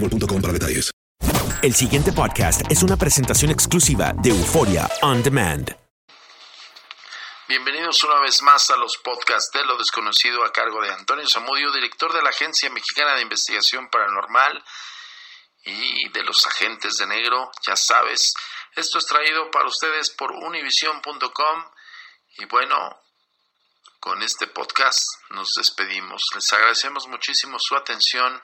boostmobile.com para detalles. El siguiente podcast es una presentación exclusiva de Euforia On Demand. Bienvenidos una vez más a los podcasts de lo desconocido a cargo de Antonio Zamudio, director de la Agencia Mexicana de Investigación Paranormal y de los agentes de negro. Ya sabes, esto es traído para ustedes por univision.com y bueno, con este podcast nos despedimos. Les agradecemos muchísimo su atención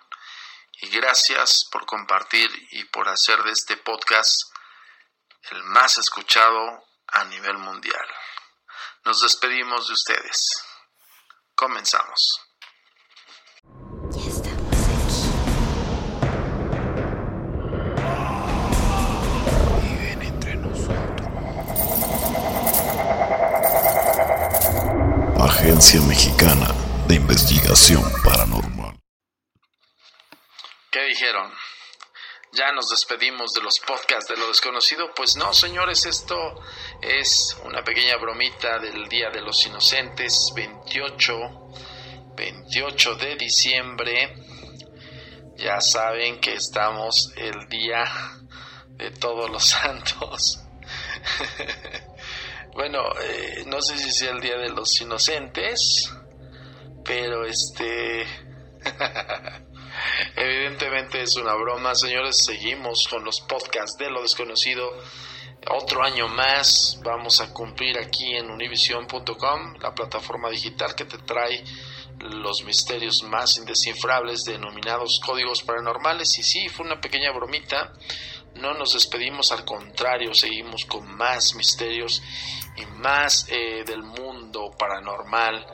y gracias por compartir y por hacer de este podcast el más escuchado a nivel mundial. Nos despedimos de ustedes. Comenzamos. Viven entre nosotros. Agencia Mexicana de Investigación Paranormal. ¿Qué dijeron? ¿Ya nos despedimos de los podcasts de lo desconocido? Pues no, señores, esto es una pequeña bromita del Día de los Inocentes, 28, 28 de diciembre. Ya saben que estamos el Día de Todos los Santos. bueno, eh, no sé si sea el Día de los Inocentes, pero este... Evidentemente es una broma, señores. Seguimos con los podcasts de lo desconocido. Otro año más vamos a cumplir aquí en univision.com, la plataforma digital que te trae los misterios más indescifrables denominados códigos paranormales. Y sí, fue una pequeña bromita. No nos despedimos, al contrario, seguimos con más misterios y más eh, del mundo paranormal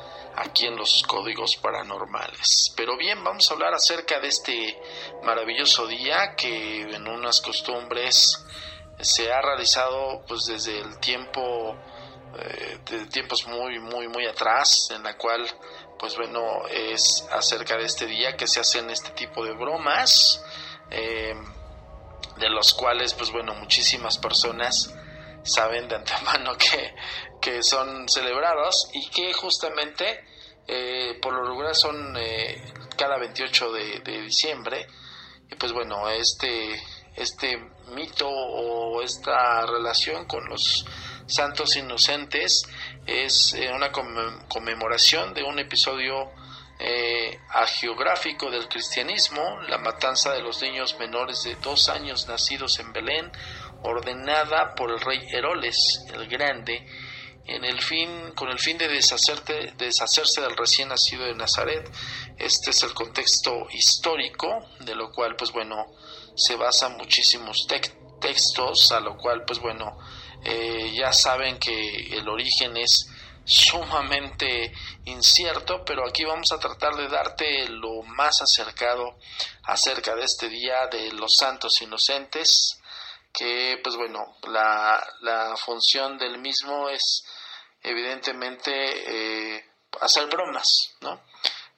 aquí en los códigos paranormales. Pero bien, vamos a hablar acerca de este maravilloso día que en unas costumbres se ha realizado pues desde el tiempo eh, de tiempos muy muy muy atrás en la cual pues bueno es acerca de este día que se hacen este tipo de bromas eh, de los cuales pues bueno muchísimas personas saben de antemano que, que son celebrados y que justamente eh, por lo regular son eh, cada 28 de, diciembre. Y pues bueno este este mito o esta relación con los santos inocentes es eh, una conmemoración de un episodio eh, del cristianismo, la matanza de los niños menores de dos años nacidos en Belén, ordenada por el rey Heroles el Grande en el fin, con el fin de deshacerte, deshacerse del recién nacido de Nazaret. Este es el contexto histórico, de lo cual, pues bueno, se basan muchísimos textos, a lo cual, pues bueno, eh, ya saben que el origen es sumamente incierto, pero aquí vamos a tratar de darte lo más acercado acerca de este día de los santos inocentes, que pues bueno, la, la función del mismo es evidentemente eh, hacer bromas, ¿no?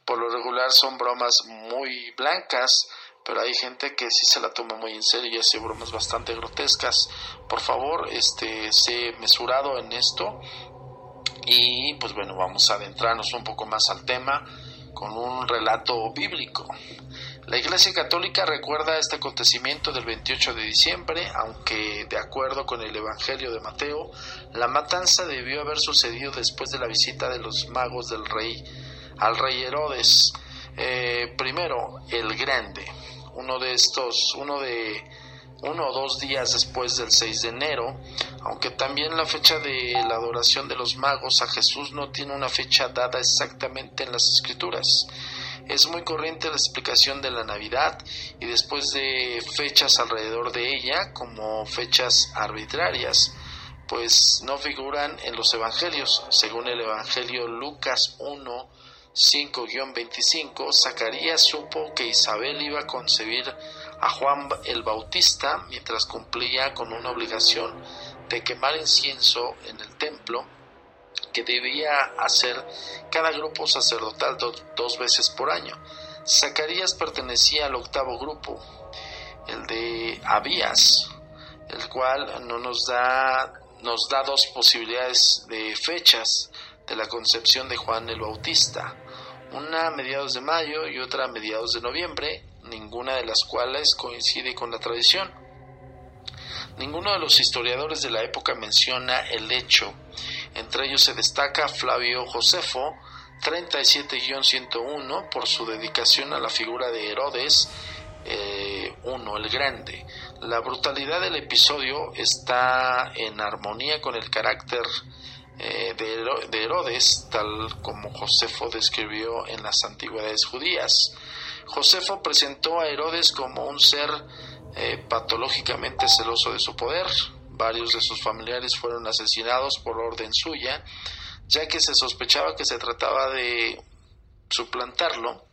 Por lo regular son bromas muy blancas, pero hay gente que sí se la toma muy en serio y hace bromas bastante grotescas. Por favor, este, sé mesurado en esto y pues bueno, vamos a adentrarnos un poco más al tema con un relato bíblico. La Iglesia Católica recuerda este acontecimiento del 28 de diciembre, aunque de acuerdo con el Evangelio de Mateo, la matanza debió haber sucedido después de la visita de los magos del rey al rey Herodes. Eh, primero, el Grande, uno de estos, uno de uno o dos días después del 6 de enero, aunque también la fecha de la adoración de los magos a Jesús no tiene una fecha dada exactamente en las escrituras. Es muy corriente la explicación de la Navidad y después de fechas alrededor de ella como fechas arbitrarias, pues no figuran en los evangelios. Según el Evangelio Lucas 1, 5-25, Zacarías supo que Isabel iba a concebir a Juan el Bautista mientras cumplía con una obligación de quemar incienso en el templo que debía hacer cada grupo sacerdotal dos veces por año. Zacarías pertenecía al octavo grupo, el de Abías, el cual no nos da, nos da dos posibilidades de fechas de la concepción de Juan el Bautista, una a mediados de mayo y otra a mediados de noviembre, ninguna de las cuales coincide con la tradición. Ninguno de los historiadores de la época menciona el hecho. Entre ellos se destaca Flavio Josefo, 37-101, por su dedicación a la figura de Herodes I eh, el Grande. La brutalidad del episodio está en armonía con el carácter eh, de Herodes, tal como Josefo describió en las antigüedades judías. Josefo presentó a Herodes como un ser eh, patológicamente celoso de su poder. Varios de sus familiares fueron asesinados por orden suya, ya que se sospechaba que se trataba de suplantarlo.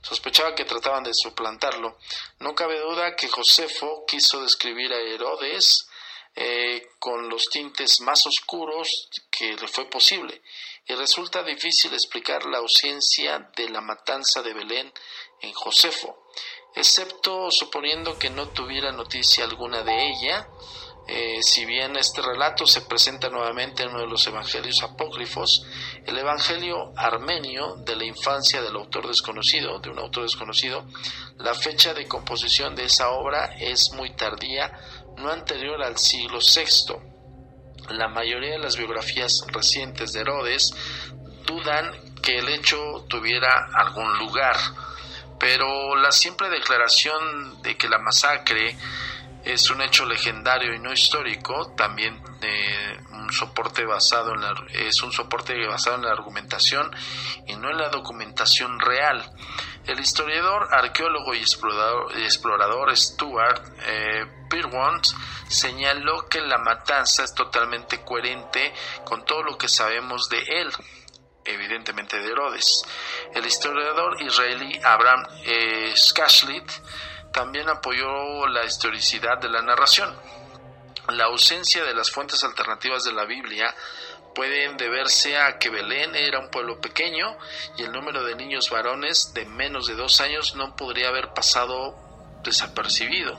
Sospechaba que trataban de suplantarlo. No cabe duda que Josefo quiso describir a Herodes eh, con los tintes más oscuros que le fue posible, y resulta difícil explicar la ausencia de la matanza de Belén en Josefo, excepto suponiendo que no tuviera noticia alguna de ella, eh, si bien este relato se presenta nuevamente en uno de los evangelios apócrifos, el evangelio armenio de la infancia del autor desconocido, de un autor desconocido, la fecha de composición de esa obra es muy tardía, no anterior al siglo VI. La mayoría de las biografías recientes de Herodes dudan que el hecho tuviera algún lugar pero la simple declaración de que la masacre es un hecho legendario y no histórico, también eh, un soporte basado en la, es un soporte basado en la argumentación y no en la documentación real. El historiador, arqueólogo y explorador, Stuart eh, señaló que la matanza es totalmente coherente con todo lo que sabemos de él evidentemente de Herodes. El historiador israelí Abraham eh, también apoyó la historicidad de la narración. La ausencia de las fuentes alternativas de la Biblia pueden deberse a que Belén era un pueblo pequeño y el número de niños varones de menos de dos años no podría haber pasado desapercibido.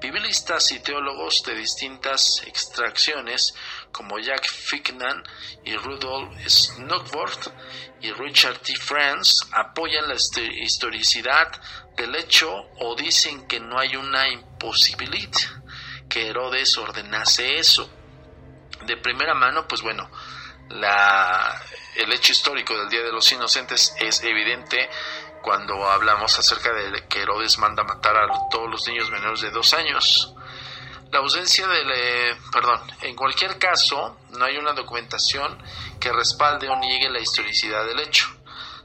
Biblistas y teólogos de distintas extracciones como Jack Ficknan y Rudolf Snuckworth y Richard T. France apoyan la historicidad del hecho o dicen que no hay una imposibilidad que Herodes ordenase eso. De primera mano, pues bueno, la, el hecho histórico del Día de los Inocentes es evidente cuando hablamos acerca de que Herodes manda matar a todos los niños menores de dos años. La ausencia de, perdón, en cualquier caso, no hay una documentación que respalde o niegue la historicidad del hecho,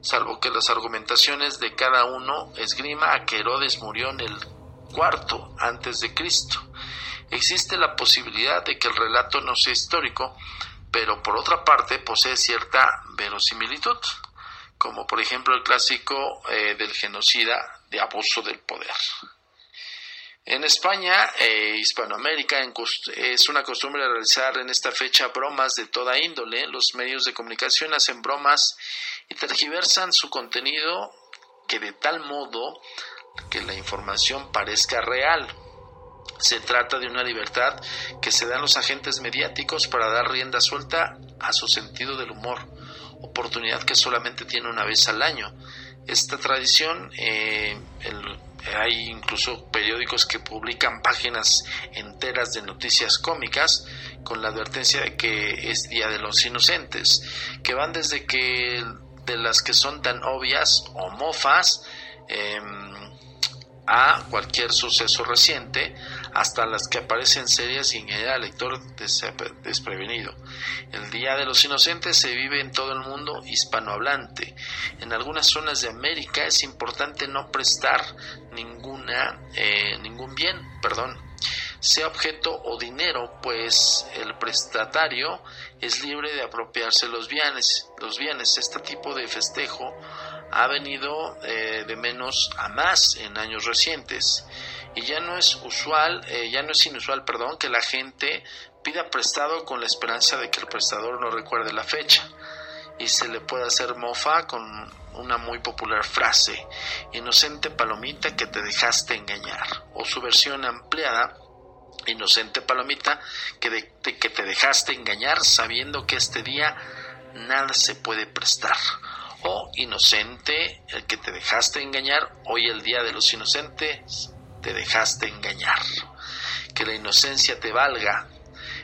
salvo que las argumentaciones de cada uno esgrima a que Herodes murió en el cuarto antes de Cristo. Existe la posibilidad de que el relato no sea histórico, pero por otra parte posee cierta verosimilitud, como por ejemplo el clásico eh, del genocida de abuso del poder. En España e Hispanoamérica es una costumbre realizar en esta fecha bromas de toda índole. Los medios de comunicación hacen bromas y tergiversan su contenido que de tal modo que la información parezca real. Se trata de una libertad que se dan los agentes mediáticos para dar rienda suelta a su sentido del humor, oportunidad que solamente tiene una vez al año. Esta tradición, eh, hay incluso periódicos que publican páginas enteras de noticias cómicas con la advertencia de que es Día de los Inocentes, que van desde que de las que son tan obvias o mofas, em, a cualquier suceso reciente, hasta las que aparecen serias y engañar al lector desprevenido. El Día de los Inocentes se vive en todo el mundo hispanohablante. En algunas zonas de América es importante no prestar ninguna, eh, ningún bien, perdón, sea objeto o dinero, pues el prestatario es libre de apropiarse los bienes. Los bienes, este tipo de festejo ha venido eh, de menos a más en años recientes. Y ya no es usual, eh, ya no es inusual, perdón, que la gente pida prestado con la esperanza de que el prestador no recuerde la fecha y se le puede hacer mofa con una muy popular frase, inocente palomita que te dejaste engañar, o su versión ampliada, inocente palomita que, que te dejaste engañar sabiendo que este día nada se puede prestar o inocente, el que te dejaste engañar, hoy el día de los inocentes, te dejaste engañar. Que la inocencia te valga.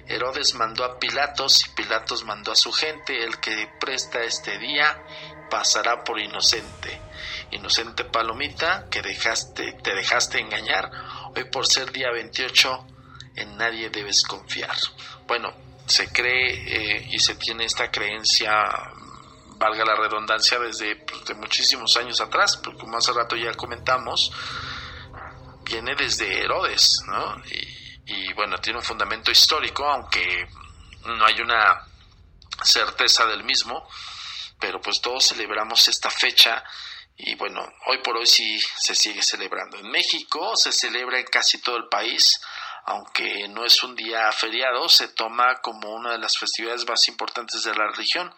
Herodes mandó a Pilatos y Pilatos mandó a su gente, el que presta este día pasará por inocente. Inocente palomita, que dejaste, te dejaste engañar, hoy por ser día 28, en nadie debes confiar. Bueno, se cree eh, y se tiene esta creencia valga la redundancia, desde pues, de muchísimos años atrás, porque como hace rato ya comentamos, viene desde Herodes, ¿no? Y, bueno, tiene un fundamento histórico, aunque no hay una certeza del mismo, pero pues todos celebramos esta fecha y bueno, hoy por hoy sí se sigue celebrando. En México se celebra en casi todo el país, aunque no es un día feriado, se toma como una de las festividades más importantes de la religión.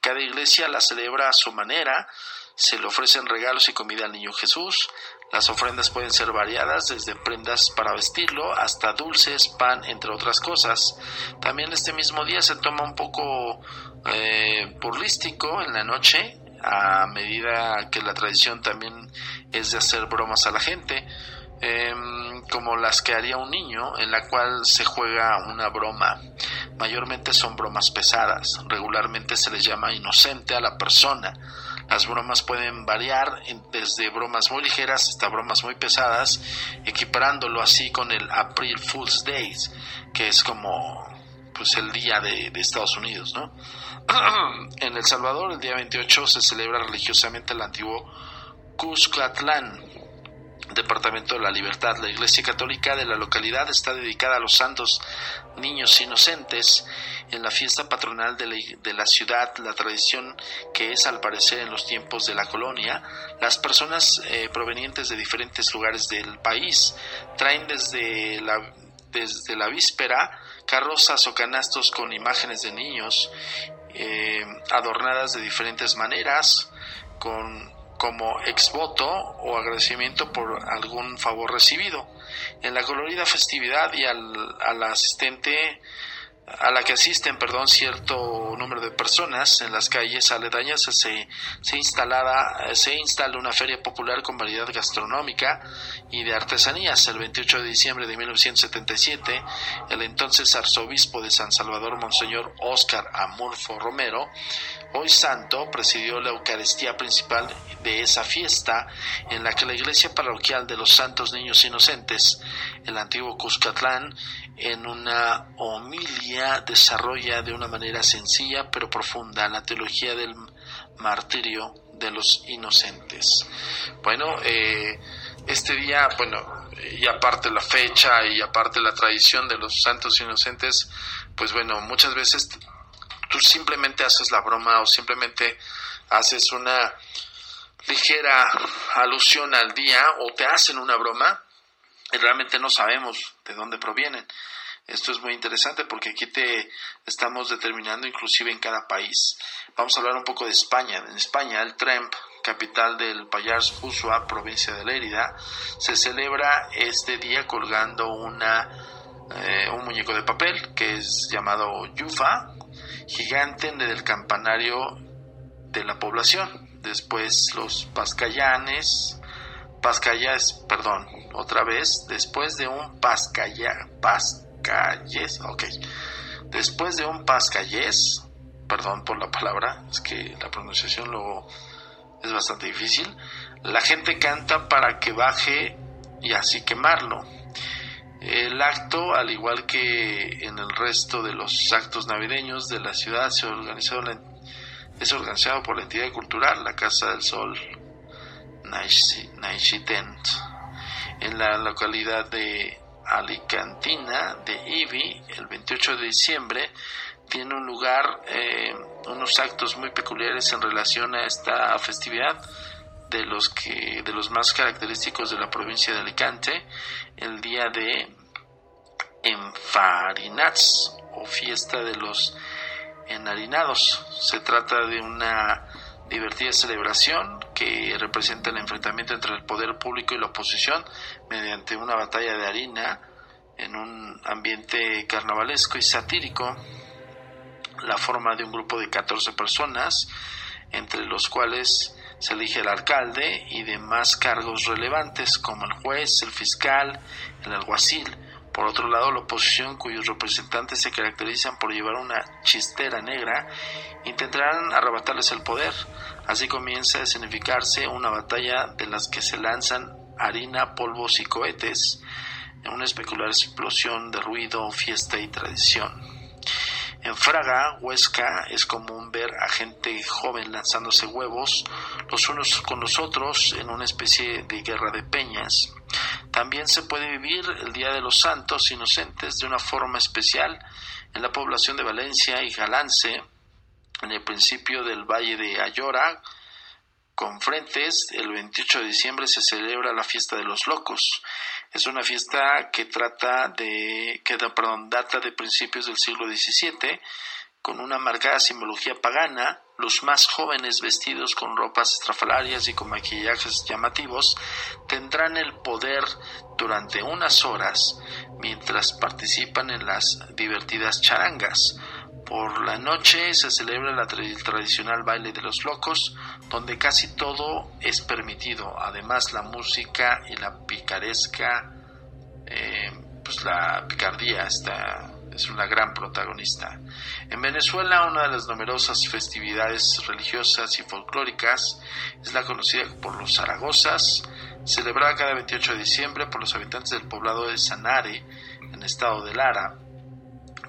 Cada iglesia la celebra a su manera, se le ofrecen regalos y comida al niño Jesús. Las ofrendas pueden ser variadas, desde prendas para vestirlo hasta dulces, pan, entre otras cosas. También este mismo día se toma un poco eh, burlístico en la noche, a medida que la tradición también es de hacer bromas a la gente. Em, como las que haría un niño, en la cual se juega una broma. Mayormente son bromas pesadas, regularmente se les llama inocente a la persona. Las bromas pueden variar desde bromas muy ligeras hasta bromas muy pesadas, equiparándolo así con el April Fool's Days, que es como pues el día de, Estados Unidos, ¿no? en El Salvador, el día 28 se celebra religiosamente el antiguo Cuscatlán, Departamento de la Libertad. La Iglesia Católica de la localidad está dedicada a los santos niños inocentes. En la fiesta patronal de la, ciudad, la tradición que es al parecer en los tiempos de la colonia, las personas eh, provenientes de diferentes lugares del país traen desde la, desde la víspera carrozas o canastos con imágenes de niños eh, adornadas de diferentes maneras, con como exvoto o agradecimiento por algún favor recibido. En la colorida festividad y al, asistente a la que asisten, perdón, cierto número de personas en las calles aledañas se, se, instalada, se instala una feria popular con variedad gastronómica y de artesanías. El 28 de diciembre de 1977, el entonces arzobispo de San Salvador, Monseñor Óscar Amulfo Romero, hoy santo, presidió la Eucaristía principal de esa fiesta en la que la iglesia parroquial de los Santos Niños Inocentes, el antiguo Cuscatlán, en una homilia desarrolla de una manera sencilla pero profunda la teología del martirio de los inocentes. Bueno, eh, este día, bueno, y aparte la fecha y aparte la tradición de los santos inocentes, pues bueno, muchas veces tú simplemente haces la broma o simplemente haces una ligera alusión al día o te hacen una broma y realmente no sabemos de dónde provienen. Esto es muy interesante porque aquí te estamos determinando inclusive en cada país. Vamos a hablar un poco de España. En España, el Tremp, capital del Pallars Usua, provincia de Lérida, se celebra este día colgando una, eh, un muñeco de papel que es llamado Yufa, gigante del campanario de la población. Después los pascayanes, pascayas, perdón, otra vez, después de un pascaya, pascayes, ok, después de un pascayes, perdón por la palabra, es que la pronunciación luego es bastante difícil, la gente canta para que baje y así quemarlo. El acto, al igual que en el resto de los actos navideños de la ciudad, se organizó es organizado por la entidad cultural, la Casa del Sol Naishitent, en la localidad de Alicantina de Ibi, el 28 de diciembre, tiene un lugar, eh, unos actos muy peculiares en relación a esta festividad de los que de los más característicos de la provincia de Alicante, el día de Enfarinats o fiesta de los enharinados. Se trata de una divertida celebración que representa el enfrentamiento entre el poder público y la oposición mediante una batalla de harina en un ambiente carnavalesco y satírico. La forma de un grupo de 14 personas, entre los cuales se elige el alcalde y demás cargos relevantes como el juez, el fiscal, el alguacil, por otro lado, la oposición, cuyos representantes se caracterizan por llevar una chistera negra, intentarán arrebatarles el poder. Así comienza a escenificarse una batalla de las que se lanzan harina, polvos y cohetes, en una especular explosión de ruido, fiesta y tradición. En Fraga, Huesca, es común ver a gente joven lanzándose huevos los unos con los otros en una especie de guerra de peñas. También se puede vivir el Día de los Santos Inocentes de una forma especial en la población de Valencia y Galance, en el principio del Valle de Ayora, con frentes, el 28 de diciembre se celebra la fiesta de los locos. Es una fiesta que trata de, que data de principios del siglo XVII, con una marcada simbología pagana, los más jóvenes vestidos con ropas estrafalarias y con maquillajes llamativos tendrán el poder durante unas horas mientras participan en las divertidas charangas. Por la noche se celebra la el tradicional baile de los locos, donde casi todo es permitido. Además, la música y la picaresca, eh, pues la picardía está es una gran protagonista. En Venezuela, una de las numerosas festividades religiosas y folclóricas es la conocida por los Zaragozas, celebrada cada 28 de diciembre por los habitantes del poblado de Sanare, en el estado de Lara,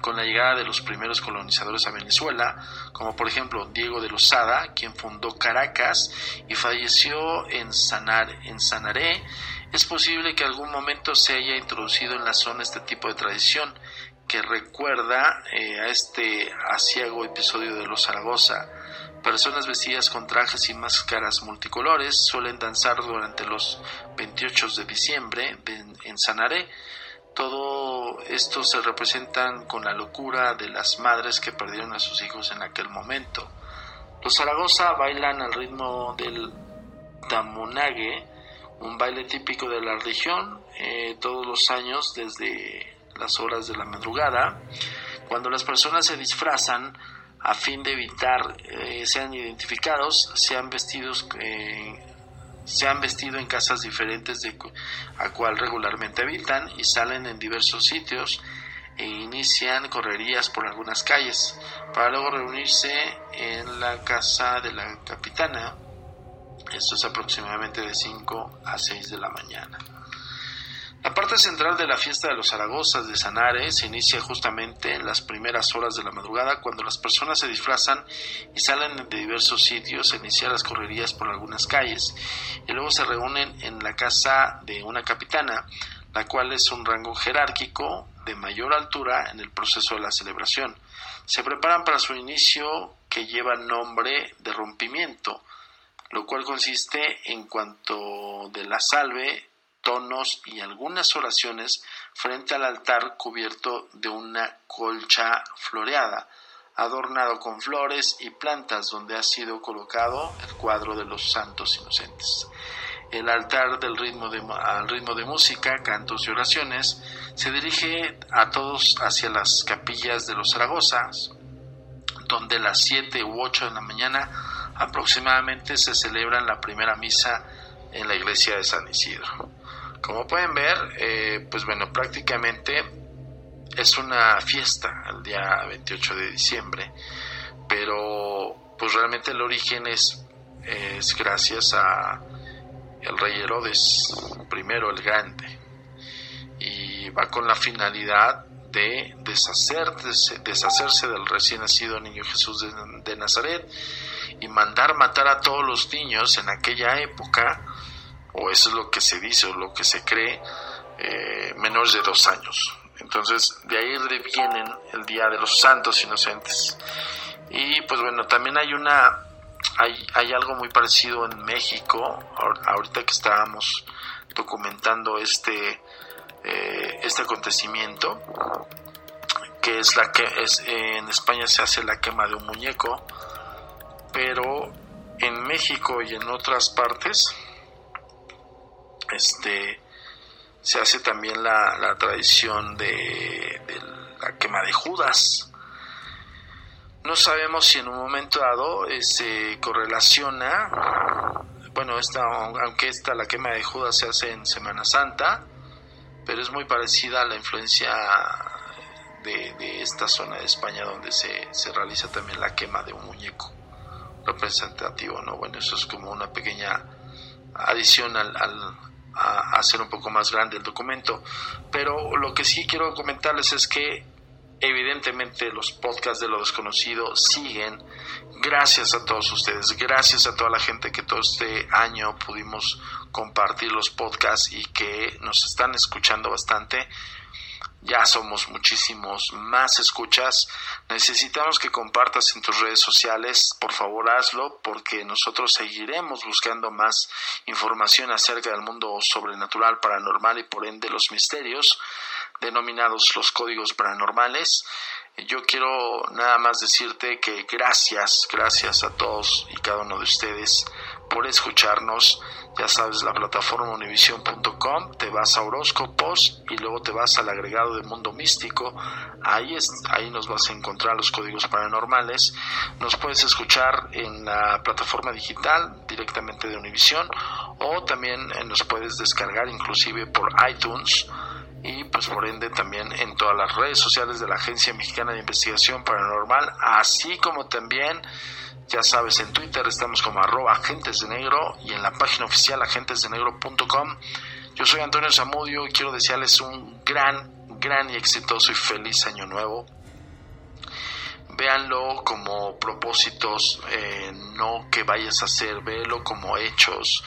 con la llegada de los primeros colonizadores a Venezuela, como por ejemplo Diego de Lozada, quien fundó Caracas y falleció en, en Sanaré, es posible que algún momento se haya introducido en la zona este tipo de tradición, que recuerda eh, a este asiago episodio de los Zaragoza. Personas vestidas con trajes y máscaras multicolores suelen danzar durante los 28 de diciembre en Sanaré. Todo esto se representan con la locura de las madres que perdieron a sus hijos en aquel momento. Los Zaragoza bailan al ritmo del tamunague, un baile típico de la región, eh, todos los años desde las horas de la madrugada, Cuando las personas se disfrazan a fin de evitar eh, sean identificados, sean vestidos eh, se han vestido en casas diferentes de a cual regularmente habitan y salen en diversos sitios e inician correrías por algunas calles para luego reunirse en la casa de la capitana. Esto es aproximadamente de 5 a 6 de la mañana. La parte central de la fiesta de los Zaragozas de Sanares se inicia justamente en las primeras horas de la madrugada cuando las personas se disfrazan y salen de diversos sitios a iniciar las correrías por algunas calles y luego se reúnen en la casa de una capitana, la cual es un rango jerárquico de mayor altura en el proceso de la celebración. Se preparan para su inicio que lleva nombre de rompimiento, lo cual consiste en cuanto de la salve tonos y algunas oraciones frente al altar cubierto de una colcha floreada, adornado con flores y plantas donde ha sido colocado el cuadro de los santos inocentes. El altar del ritmo de, al ritmo de música, cantos y oraciones se dirige a todos hacia las capillas de los Zaragozas, donde a las 7 u 8 de la mañana aproximadamente se celebra la primera misa en la iglesia de San Isidro. Como pueden ver, eh, pues bueno, prácticamente es una fiesta el día 28 de diciembre, pero pues realmente el origen es, gracias a el rey Herodes primero el Grande y va con la finalidad de deshacerse, deshacerse del recién nacido niño Jesús de Nazaret y mandar matar a todos los niños en aquella época o eso es lo que se dice o lo que se cree, eh, menores de dos años. Entonces, de ahí vienen el Día de los Santos Inocentes. Y pues bueno, también hay una, hay, hay algo muy parecido en México, ahorita que estábamos documentando este, eh, este acontecimiento, que es la que es, en España se hace la quema de un muñeco, pero en México y en otras partes este se hace también la, tradición de, la quema de Judas. No sabemos si en un momento dado eh, se correlaciona, bueno, esta, aunque esta, la quema de Judas se hace en Semana Santa, pero es muy parecida a la influencia de, esta zona de España donde se, realiza también la quema de un muñeco representativo, ¿no? Bueno, eso es como una pequeña adición al, a, hacer un poco más grande el documento. Pero lo que sí quiero comentarles es que evidentemente los podcasts de lo desconocido siguen. Gracias a todos ustedes, gracias a toda la gente que todo este año pudimos compartir los podcasts y que nos están escuchando bastante ya somos muchísimos más escuchas. Necesitamos que compartas en tus redes sociales. Por favor, hazlo porque nosotros seguiremos buscando más información acerca del mundo sobrenatural, paranormal y por ende los misterios denominados los códigos paranormales. Yo quiero nada más decirte que gracias, gracias a todos y cada uno de ustedes por escucharnos. Ya sabes, la plataforma univision.com, te vas a horóscopos y luego te vas al agregado de mundo místico. Ahí, es, ahí nos vas a encontrar los códigos paranormales. Nos puedes escuchar en la plataforma digital directamente de Univision o también eh, nos puedes descargar inclusive por iTunes y pues por ende también en todas las redes sociales de la Agencia Mexicana de Investigación Paranormal, así como también ya sabes, en Twitter estamos como arroba agentes de negro y en la página oficial agentesdenegro.com. Yo soy Antonio Zamudio y quiero desearles un gran, gran y exitoso y feliz año nuevo. Véanlo como propósitos, eh, no que vayas a hacer, véelo como hechos.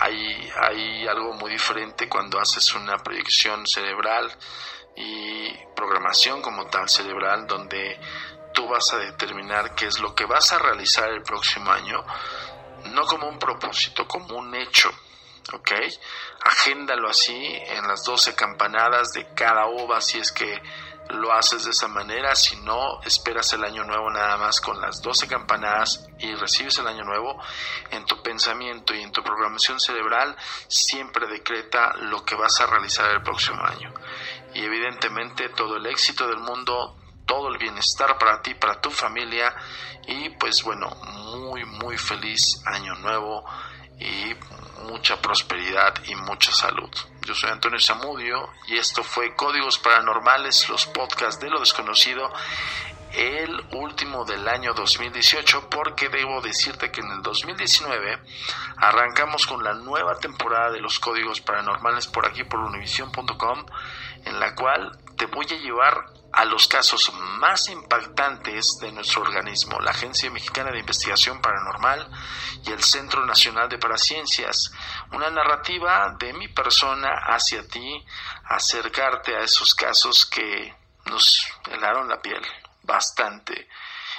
Hay, hay algo muy diferente cuando haces una proyección cerebral y programación como tal cerebral donde tú vas a determinar qué es lo que vas a realizar el próximo año, no como un propósito, como un hecho. ¿Ok? Agéndalo así en las 12 campanadas de cada ova si es que lo haces de esa manera, si no, esperas el año nuevo nada más con las 12 campanadas y recibes el año nuevo, en tu pensamiento y en tu programación cerebral siempre decreta lo que vas a realizar el próximo año. Y evidentemente todo el éxito del mundo todo el bienestar para ti, para tu familia y pues bueno, muy muy feliz año nuevo y mucha prosperidad y mucha salud. Yo soy Antonio Zamudio y esto fue Códigos Paranormales, los podcasts de lo desconocido, el último del año 2018, porque debo decirte que en el 2019 arrancamos con la nueva temporada de los Códigos Paranormales por aquí por univision.com, en la cual te voy a llevar a los casos más impactantes de nuestro organismo, la Agencia Mexicana de Investigación Paranormal y el Centro Nacional de Paraciencias. Una narrativa de mi persona hacia ti, acercarte a esos casos que nos helaron la piel bastante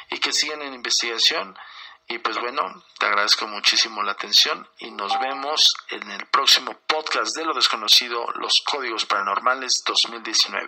y que siguen en investigación. Y pues bueno, te agradezco muchísimo la atención y nos vemos en el próximo podcast de lo desconocido, los códigos paranormales 2019.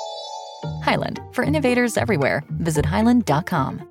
Highland, for innovators everywhere. Visit highland.com.